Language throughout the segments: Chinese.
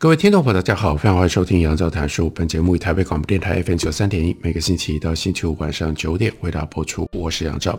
各位听众朋友，大家好，非常欢迎收听杨照谈书。本节目以台北广播电台 FM 九三点一，每个星期一到星期五晚上九点为大家播出。我是杨照。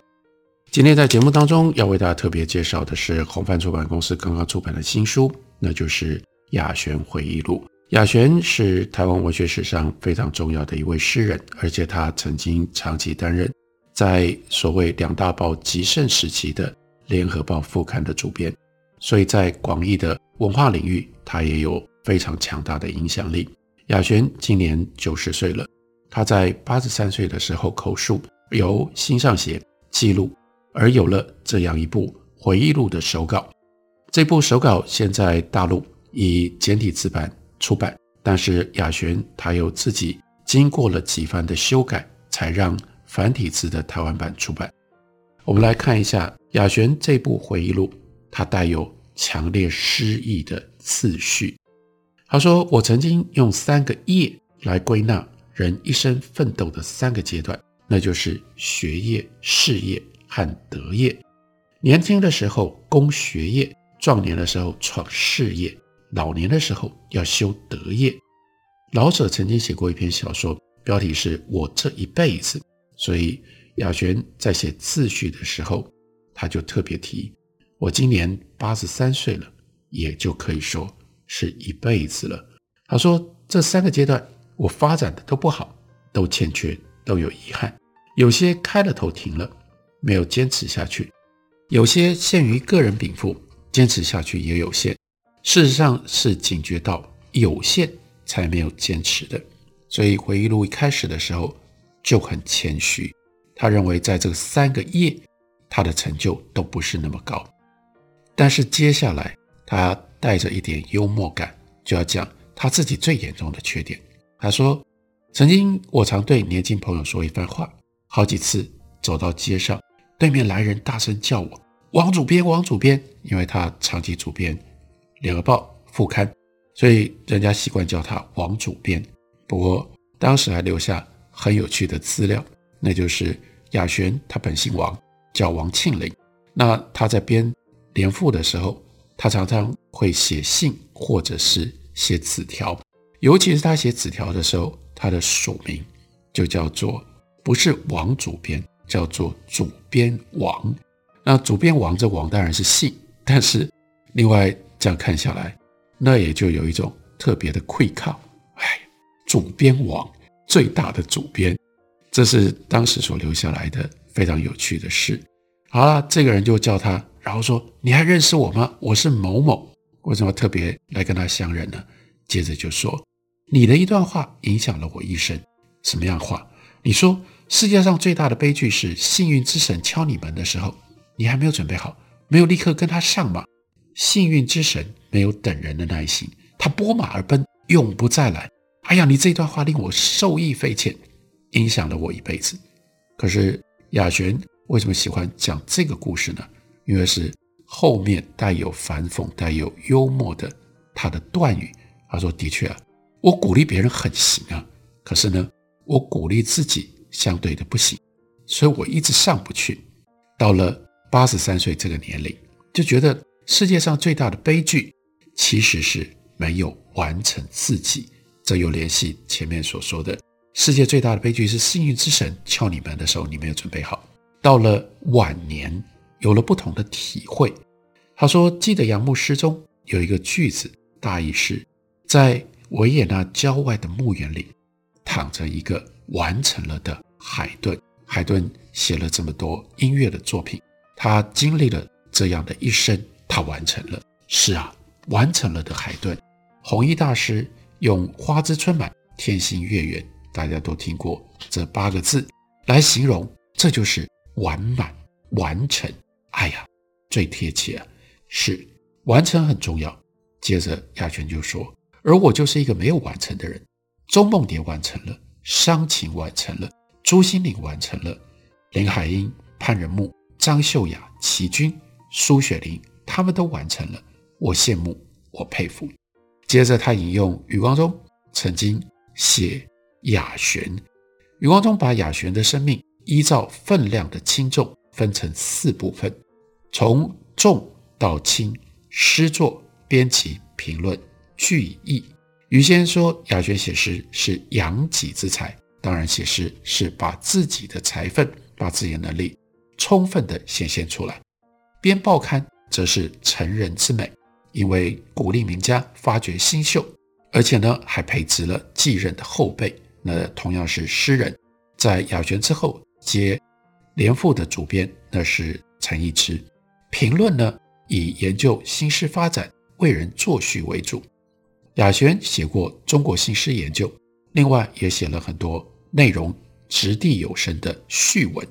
今天在节目当中要为大家特别介绍的是红帆出版公司刚刚出版的新书，那就是《亚璇回忆录》。亚璇是台湾文学史上非常重要的一位诗人，而且他曾经长期担任在所谓两大报极盛时期的《联合报》副刊的主编，所以在广义的文化领域，他也有。非常强大的影响力。亚璇今年九十岁了，他在八十三岁的时候口述，由新上协记录，而有了这样一部回忆录的手稿。这部手稿现在大陆以简体字版出版，但是亚璇他又自己经过了几番的修改，才让繁体字的台湾版出版。我们来看一下亚璇这部回忆录，它带有强烈诗意的次序。他说：“我曾经用三个业来归纳人一生奋斗的三个阶段，那就是学业、事业和德业。年轻的时候攻学业，壮年的时候闯事业，老年的时候要修德业。老舍曾经写过一篇小说，标题是我这一辈子。所以亚璇在写自序的时候，他就特别提：我今年八十三岁了，也就可以说。”是一辈子了。他说：“这三个阶段我发展的都不好，都欠缺，都有遗憾。有些开了头停了，没有坚持下去；有些限于个人禀赋，坚持下去也有限。事实上是警觉到有限才没有坚持的。所以回忆录一开始的时候就很谦虚，他认为在这三个业，他的成就都不是那么高。但是接下来他。”带着一点幽默感，就要讲他自己最严重的缺点。他说：“曾经我常对年轻朋友说一番话，好几次走到街上，对面来人大声叫我王主编，王主编，因为他长期主编《联合报》副刊，所以人家习惯叫他王主编。不过当时还留下很有趣的资料，那就是亚悬他本姓王，叫王庆龄。那他在编联副的时候。”他常常会写信，或者是写纸条，尤其是他写纸条的时候，他的署名就叫做不是王主编，叫做主编王。那主编王这王当然是姓，但是另外这样看下来，那也就有一种特别的愧靠。哎，主编王最大的主编，这是当时所留下来的非常有趣的事。好了，这个人就叫他。然后说：“你还认识我吗？我是某某，为什么特别来跟他相认呢？”接着就说：“你的一段话影响了我一生。什么样话？你说世界上最大的悲剧是幸运之神敲你门的时候，你还没有准备好，没有立刻跟他上马。幸运之神没有等人的耐心，他拨马而奔，永不再来。哎呀，你这段话令我受益匪浅，影响了我一辈子。可是亚璇为什么喜欢讲这个故事呢？”因为是后面带有反讽、带有幽默的他的断语，他说：“的确啊，我鼓励别人很行啊，可是呢，我鼓励自己相对的不行，所以我一直上不去。到了八十三岁这个年龄，就觉得世界上最大的悲剧其实是没有完成自己。这又联系前面所说的，世界最大的悲剧是幸运之神敲你门的时候，你没有准备好。到了晚年。”有了不同的体会，他说：“记得杨牧诗中有一个句子，大意是，在维也纳郊外的墓园里，躺着一个完成了的海顿。海顿写了这么多音乐的作品，他经历了这样的一生，他完成了。是啊，完成了的海顿。弘一大师用‘花枝春满，天心月圆’，大家都听过这八个字来形容，这就是完满完成。”哎呀，最贴切啊！是，完成很重要。接着亚璇就说：“而我就是一个没有完成的人。钟梦蝶完成了，商禽完成了，朱西甯完成了，林海音、潘仁木、张秀雅、齐君、苏雪龄，他们都完成了。我羡慕，我佩服。”接着他引用余光中曾经写雅璇，余光中把雅璇的生命依照分量的轻重分成四部分，从重到轻，诗作、编辑、评论、句意。余先说，雅璇写诗是养己之才，当然写诗是把自己的才分、把自己的能力充分地显现出来。编报刊则是成人之美。因为鼓励名家发掘新秀，而且呢还培植了继任的后辈。那同样是诗人，在雅璇之后接联副的主编，那是陈逸之。评论呢以研究新诗发展、为人作序为主。雅璇写过《中国新诗研究》，另外也写了很多内容掷地有声的序文。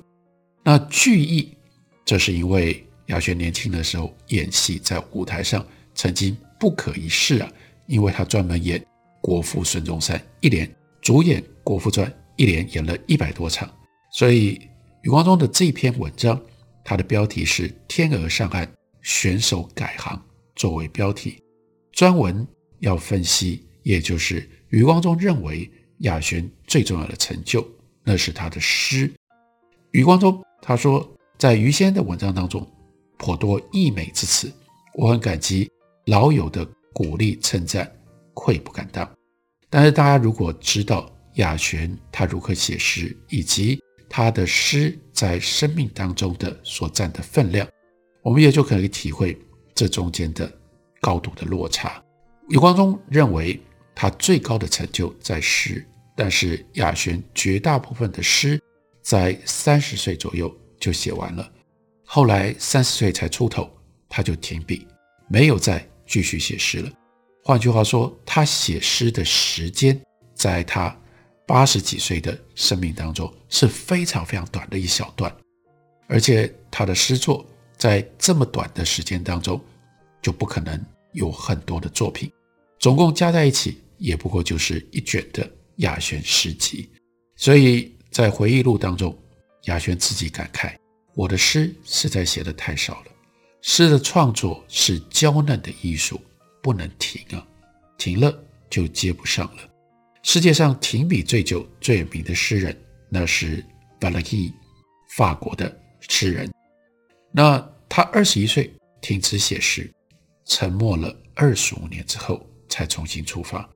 那句意，这是因为雅璇年轻的时候演戏在舞台上。曾经不可一世啊，因为他专门演国父孙中山，一连主演《国父传》，一连演了一百多场。所以余光中的这篇文章，它的标题是“天鹅上岸，选手改行”作为标题，专文要分析，也就是余光中认为雅璇最重要的成就，那是他的诗。余光中他说，在于先的文章当中，颇多溢美之词，我很感激。老友的鼓励称赞，愧不敢当。但是大家如果知道亚璇他如何写诗，以及他的诗在生命当中的所占的分量，我们也就可以体会这中间的高度的落差。余光中认为他最高的成就在诗，但是雅璇绝大部分的诗在三十岁左右就写完了，后来三十岁才出头，他就停笔，没有再。继续写诗了。换句话说，他写诗的时间，在他八十几岁的生命当中是非常非常短的一小段，而且他的诗作在这么短的时间当中，就不可能有很多的作品，总共加在一起也不过就是一卷的雅轩诗集。所以在回忆录当中，雅轩自己感慨：“我的诗实在写得太少了。”诗的创作是娇嫩的艺术，不能停啊，停了就接不上了。世界上停笔最久、最有名的诗人，那是 v a l e r i 法国的诗人。那他二十一岁停止写诗，沉默了二十五年之后才重新出发。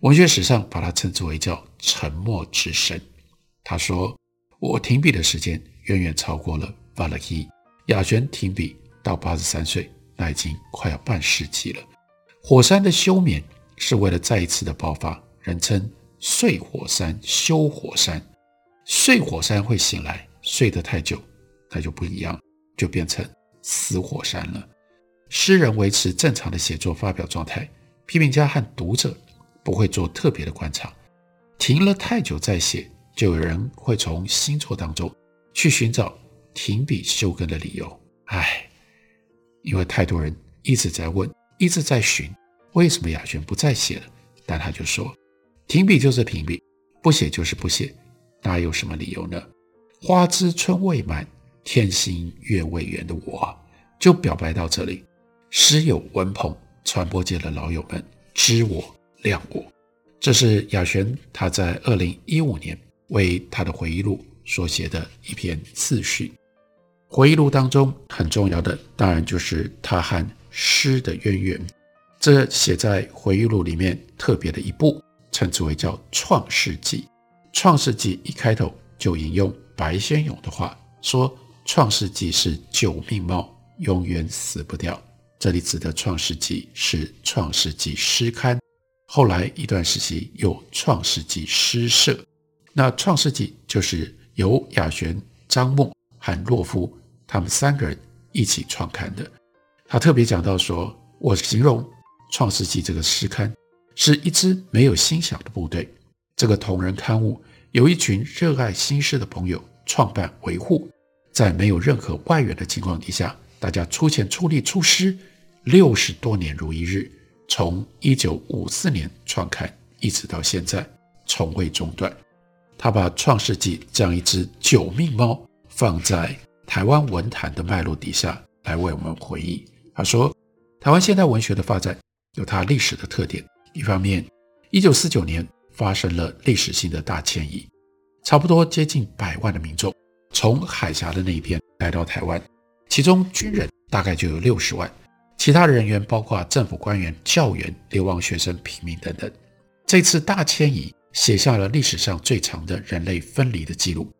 文学史上把他称之为叫“沉默之神”。他说：“我停笔的时间远远超过了 v a l e r i。”雅璇停笔。到八十三岁，那已经快要半世纪了。火山的休眠是为了再一次的爆发，人称睡火山、休火山。睡火山会醒来，睡得太久，那就不一样，就变成死火山了。诗人维持正常的写作发表状态，批评家和读者不会做特别的观察。停了太久再写，就有人会从新作当中去寻找停笔休耕的理由。唉。因为太多人一直在问，一直在寻，为什么雅璇不再写了？但他就说，停笔就是停笔，不写就是不写，哪有什么理由呢？花枝春未满，天心月未圆的我，就表白到这里。诗友文朋，传播界的老友们，知我谅我。这是雅璇他在二零一五年为他的回忆录所写的一篇自序。回忆录当中很重要的，当然就是他和诗的渊源。这写在回忆录里面特别的一部，称之为叫《创世纪》。《创世纪》一开头就引用白先勇的话，说《创世纪》是九命猫，永远死不掉。这里指的《创世纪》是《创世纪》诗刊，后来一段时期有《创世纪》诗社。那《创世纪》就是由雅璇、张默和洛夫。他们三个人一起创刊的。他特别讲到说：“我形容《创世纪》这个诗刊是一支没有心想的部队。这个同人刊物由一群热爱新诗的朋友创办维护，在没有任何外援的情况底下，大家出钱出力出诗，六十多年如一日，从一九五四年创刊一直到现在，从未中断。他把《创世纪》这样一只九命猫放在台湾文坛的脉络底下来为我们回忆。他说，台湾现代文学的发展有它历史的特点。一方面，一九四九年发生了历史性的大迁移，差不多接近百万的民众从海峡的那一边来到台湾，其中军人大概就有六十万，其他人员包括政府官员、教员、流亡学生、平民等等。这次大迁移。写下了历史上最长的人类分离的记录。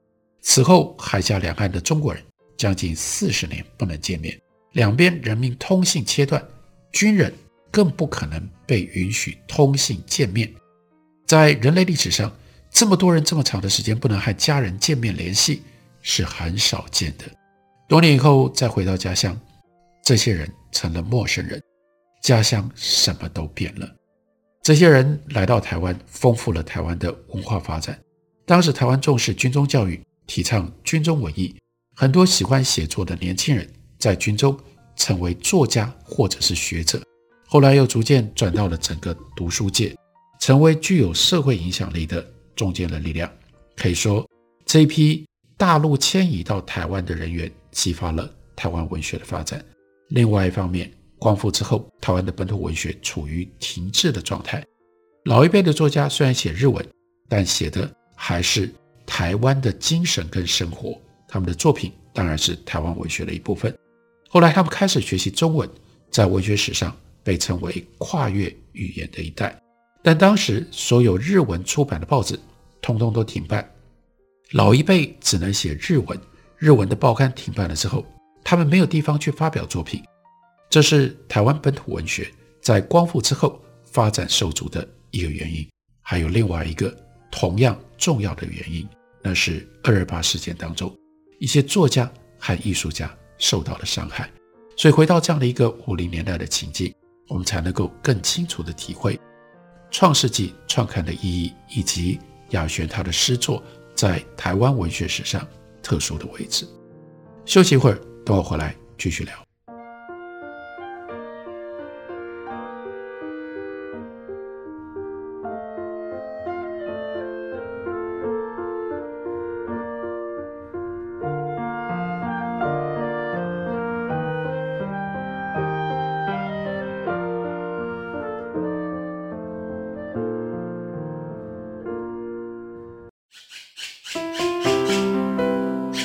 此后，海峡两岸的中国人将近四十年不能见面，两边人民通信切断，军人更不可能被允许通信见面。在人类历史上，这么多人这么长的时间不能和家人见面联系，是很少见的。多年以后再回到家乡，这些人成了陌生人，家乡什么都变了。这些人来到台湾，丰富了台湾的文化发展。当时台湾重视军中教育，提倡军中文艺，很多喜欢写作的年轻人在军中成为作家或者是学者。后来又逐渐转到了整个读书界，成为具有社会影响力的中间的力量。可以说，这一批大陆迁移到台湾的人员，激发了台湾文学的发展。另外一方面，光复之后，台湾的本土文学处于停滞的状态。老一辈的作家虽然写日文，但写的还是台湾的精神跟生活。他们的作品当然是台湾文学的一部分。后来他们开始学习中文，在文学史上被称为跨越语言的一代。但当时所有日文出版的报纸通通都停办，老一辈只能写日文。日文的报刊停办了之后，他们没有地方去发表作品。这是台湾本土文学在光复之后发展受阻的一个原因，还有另外一个同样重要的原因，那是二二八事件当中一些作家和艺术家受到了伤害。所以回到这样的一个五零年代的情境，我们才能够更清楚地体会《创世纪》创刊的意义，以及亚轩他的诗作在台湾文学史上特殊的位置。休息一会儿，等我回来继续聊。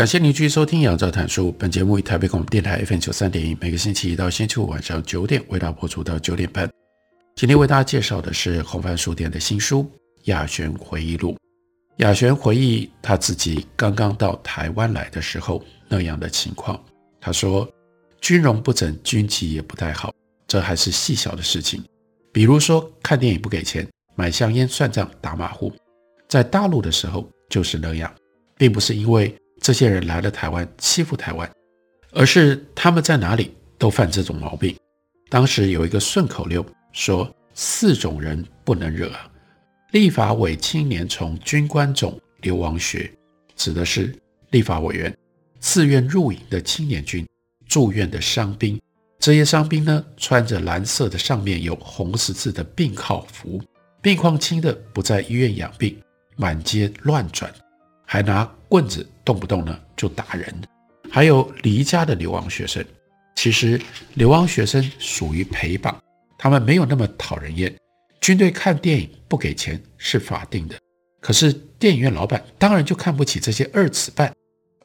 感谢您继续收听《杨照谈书》。本节目以台北广播电台 FM 九三点一，每个星期一到星期五晚上九点为大家播出到九点半。今天为大家介绍的是红帆书店的新书《亚璇回忆录》。亚璇回忆他自己刚刚到台湾来的时候那样的情况。他说：“军容不整，军纪也不太好，这还是细小的事情。比如说看电影不给钱，买香烟算账打马虎，在大陆的时候就是那样，并不是因为。”这些人来了台湾欺负台湾，而是他们在哪里都犯这种毛病。当时有一个顺口溜说：“四种人不能惹，立法委青年从军官种，流亡学，指的是立法委员自愿入营的青年军、住院的伤兵。这些伤兵呢，穿着蓝色的，上面有红十字的病号服，病况轻的不在医院养病，满街乱转，还拿棍子动不动呢就打人。还有离家的流亡学生，其实流亡学生属于陪绑，他们没有那么讨人厌。军队看电影不给钱是法定的，可是电影院老板当然就看不起这些二尺半。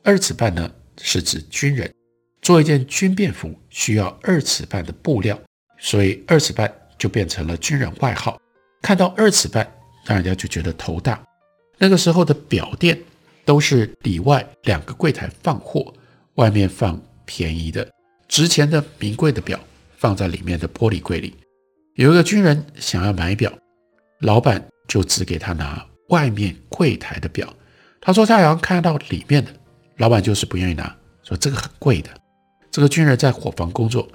二尺半呢，是指军人。做一件军便服需要二尺半的布料，所以二尺半就变成了军人外号。看到二尺半，让人家就觉得头大。那个时候的表店都是里外两个柜台放货，外面放便宜的、值钱的、名贵的表，放在里面的玻璃柜里。有一个军人想要买表，老板就只给他拿外面柜台的表。他说他想看到里面的，老板就是不愿意拿，说这个很贵的。这个军人在伙房工作，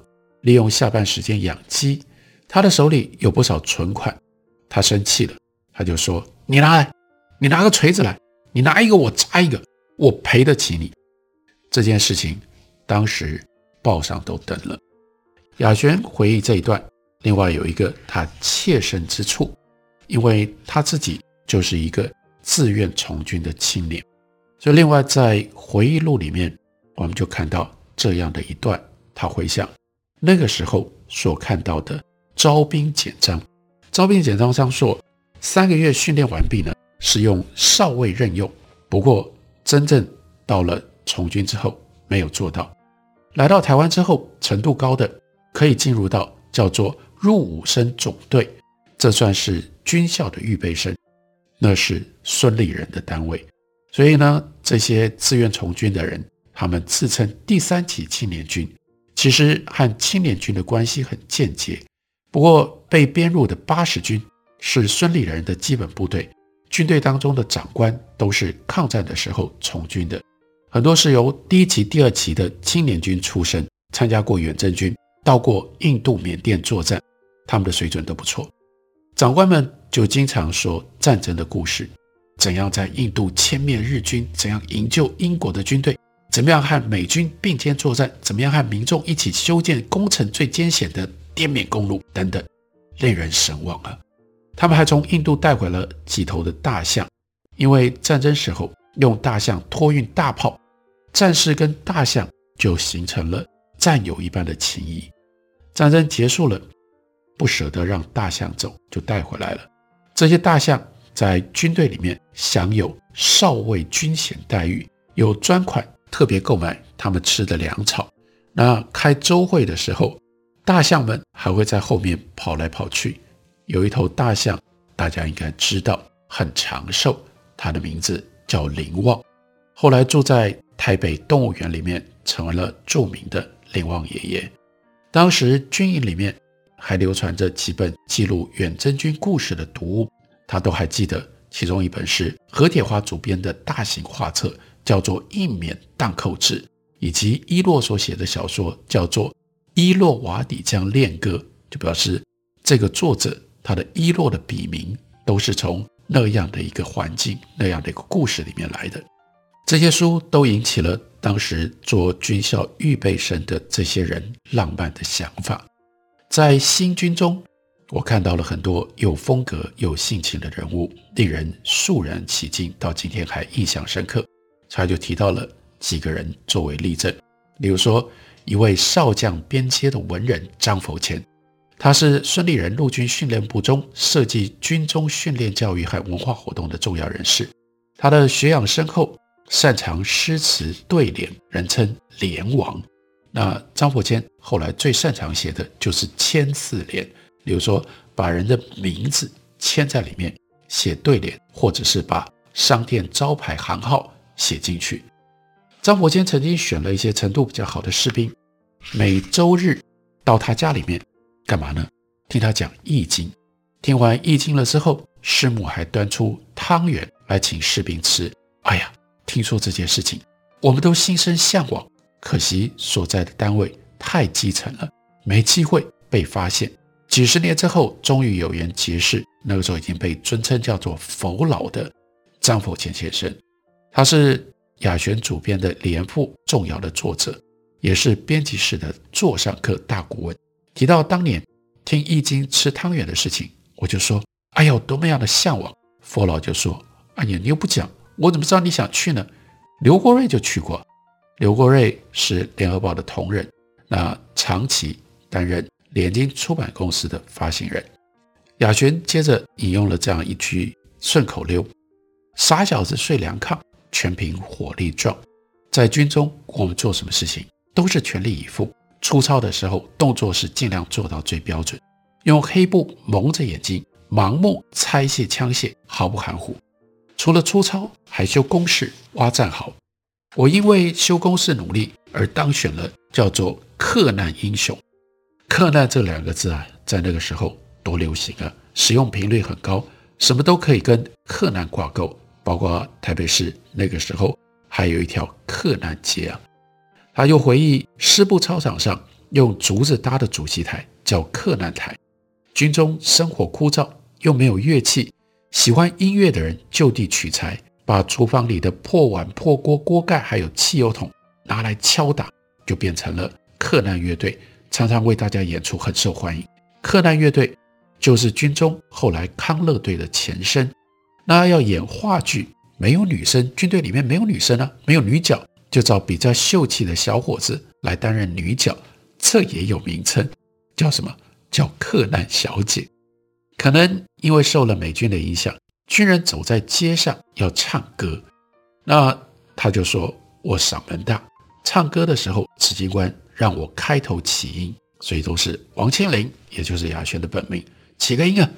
利用下班时间养鸡。他的手里有不少存款，他生气了，他就说：“你拿来，你拿个锤子来，你拿一个我砸一个，我赔得起你。”这件事情当时报上都登了。亚璇回忆这一段，另外有一个他切身之处，因为他自己就是一个自愿从军的青年，所以另外在回忆录里面，我们就看到。这样的一段，他回想那个时候所看到的招兵简章。招兵简章上说，三个月训练完毕呢，是用少尉任用。不过真正到了从军之后，没有做到。来到台湾之后，程度高的可以进入到叫做入伍生总队，这算是军校的预备生，那是孙立人的单位。所以呢，这些自愿从军的人。他们自称第三期青年军，其实和青年军的关系很间接。不过被编入的八十军是孙立人的基本部队，军队当中的长官都是抗战的时候从军的，很多是由第一期、第二期的青年军出身，参加过远征军，到过印度、缅甸作战，他们的水准都不错。长官们就经常说战争的故事，怎样在印度歼灭日军，怎样营救英国的军队。怎么样和美军并肩作战？怎么样和民众一起修建工程最艰险的滇缅公路？等等，令人神往啊！他们还从印度带回了几头的大象，因为战争时候用大象托运大炮，战士跟大象就形成了战友一般的情谊。战争结束了，不舍得让大象走，就带回来了。这些大象在军队里面享有少尉军衔待遇，有专款。特别购买他们吃的粮草。那开周会的时候，大象们还会在后面跑来跑去。有一头大象，大家应该知道，很长寿，它的名字叫林旺。后来住在台北动物园里面，成为了著名的林旺爷爷。当时军营里面还流传着几本记录远征军故事的读物，他都还记得。其中一本是何铁花主编的大型画册。叫做《印缅荡寇志》，以及伊洛所写的小说叫做《伊洛瓦底江恋歌》，就表示这个作者他的伊洛的笔名都是从那样的一个环境、那样的一个故事里面来的。这些书都引起了当时做军校预备生的这些人浪漫的想法。在新军中，我看到了很多有风格、有性情的人物，令人肃然起敬，到今天还印象深刻。他就提到了几个人作为例证，例如说一位少将边阶的文人张佛谦，他是孙立人陆军训练部中设计军中训练教育和文化活动的重要人士。他的学养深厚，擅长诗词对联，人称联王。那张伯谦后来最擅长写的就是千字联，比如说把人的名字签在里面写对联，或者是把商店招牌行号。写进去。张伯谦曾经选了一些程度比较好的士兵，每周日到他家里面干嘛呢？听他讲《易经》。听完《易经》了之后，师母还端出汤圆来请士兵吃。哎呀，听说这件事情，我们都心生向往。可惜所在的单位太基层了，没机会被发现。几十年之后，终于有缘结识，那个时候已经被尊称叫做“佛老”的张佛前先生，他是雅璇主编的连副重要的作者，也是编辑室的座上客大顾问。提到当年听易经吃汤圆的事情，我就说：“哎呦，多么样的向往！”佛老就说：“哎呀，你又不讲，我怎么知道你想去呢？”刘国瑞就去过。刘国瑞是联合报的同仁，那长期担任联经出版公司的发行人。雅璇接着引用了这样一句顺口溜：“傻小子睡凉炕，全凭火力壮。”在军中，我们做什么事情都是全力以赴。粗糙的时候，动作是尽量做到最标准，用黑布蒙着眼睛，盲目拆卸枪械，毫不含糊。除了粗糙，还修工事、挖战壕。我因为修工事努力而当选了叫做“克难英雄”。克难这两个字啊，在那个时候多流行啊，使用频率很高，什么都可以跟克难挂钩，包括台北市那个时候还有一条克难街啊。他又回忆师部操场上用竹子搭的主席台叫克难台。军中生活枯燥，又没有乐器，喜欢音乐的人就地取材。把厨房里的破碗、破锅、锅盖，还有汽油桶拿来敲打，就变成了克难乐队，常常为大家演出，很受欢迎。克难乐队就是军中后来康乐队的前身。那要演话剧，没有女生，军队里面没有女生啊，没有女角，就找比较秀气的小伙子来担任女角，这也有名称，叫什么？叫克难小姐。可能因为受了美军的影响。军人走在街上要唱歌，那他就说：“我嗓门大，唱歌的时候，指挥官让我开头起音，所以都是王千龄，也就是雅轩的本名，起个音啊。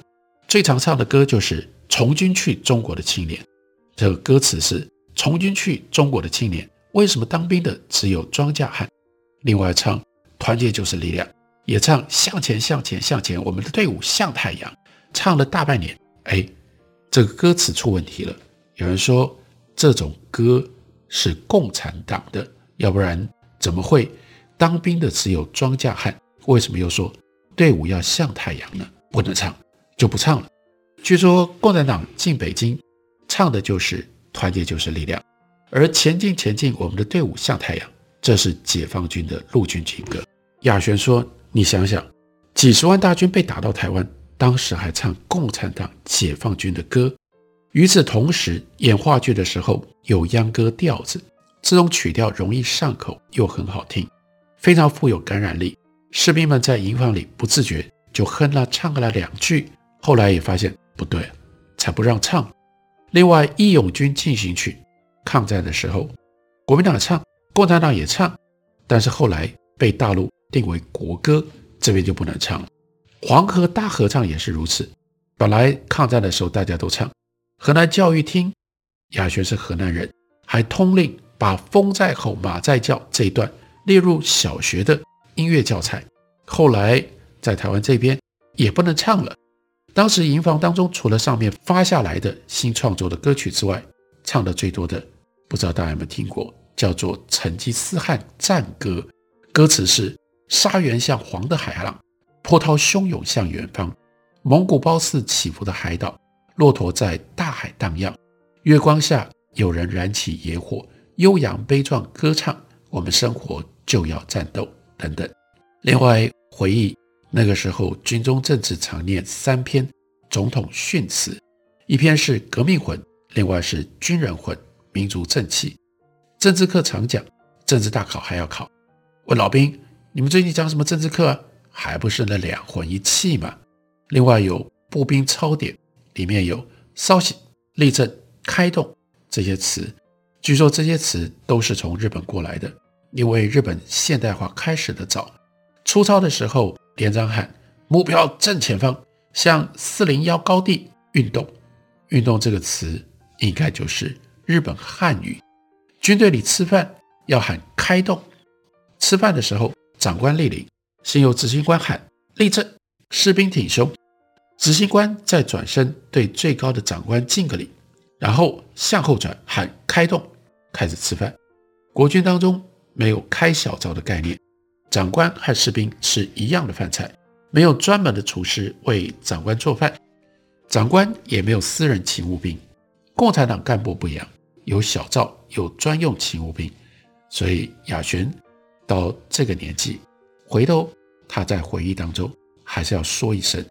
最常唱的歌就是《从军去中国的青年》，这个歌词是“从军去中国的青年，为什么当兵的只有庄稼汉？”另外唱“团结就是力量”，也唱“向前向前向前，我们的队伍像太阳”，唱了大半年，哎。这个歌词出问题了。有人说这种歌是共产党的，要不然怎么会当兵的只有庄稼汉？为什么又说队伍要像太阳呢？不能唱，就不唱了。据说共产党进北京唱的就是团结就是力量，而前进前进，我们的队伍像太阳，这是解放军的陆军军歌。亚璇说：“你想想，几十万大军被打到台湾。”当时还唱共产党解放军的歌，与此同时演话剧的时候有秧歌调子，这种曲调容易上口又很好听，非常富有感染力。士兵们在营房里不自觉就哼了唱了两句，后来也发现不对，才不让唱。另外，《义勇军进行曲》抗战的时候，国民党唱，共产党也唱，但是后来被大陆定为国歌，这边就不能唱了。黄河大合唱也是如此，本来抗战的时候大家都唱。河南教育厅，雅璇是河南人，还通令把“风在吼，马在叫”这一段列入小学的音乐教材。后来在台湾这边也不能唱了。当时营房当中，除了上面发下来的新创作的歌曲之外，唱的最多的，不知道大家有没有听过，叫做《成吉思汗战歌》，歌词是：沙原像黄的海浪。波涛汹涌向远方，蒙古包似起伏的海岛，骆驼在大海荡漾。月光下，有人燃起野火，悠扬悲壮歌唱。我们生活就要战斗，等等。另外回忆那个时候，军中政治常念三篇总统训词，一篇是革命魂，另外是军人魂，民族正气。政治课常讲，政治大考还要考。问老兵，你们最近讲什么政治课啊？还不是那两魂一气嘛？另外有步兵操典，里面有稍息、立正、开动这些词。据说这些词都是从日本过来的，因为日本现代化开始的早。出操的时候，连长喊目标正前方，向四零幺高地运动。运动这个词应该就是日本汉语。军队里吃饭要喊开动，吃饭的时候长官莅领。先由执行官喊立正，士兵挺胸，执行官再转身对最高的长官敬个礼，然后向后转喊开动，开始吃饭。国军当中没有开小灶的概念，长官和士兵吃一样的饭菜，没有专门的厨师为长官做饭，长官也没有私人勤务兵，共产党干部不一样，有小灶，有专用勤务兵。所以亚寻到这个年纪，回头他在回忆当中还是要说一声：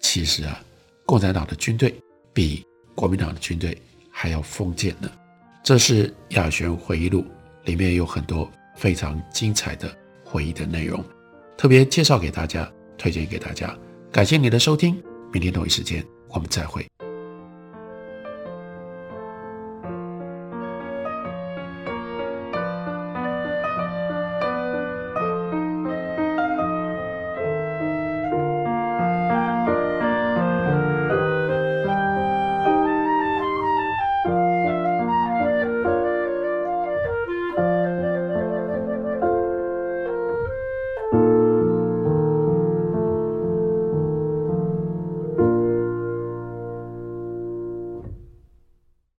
其实啊，共产党的军队比国民党的军队还要封建呢。这是亚寻回忆录里面有很多非常精彩的回忆的内容，特别介绍给大家，推荐给大家。感谢你的收听，明天同一时间我们再会。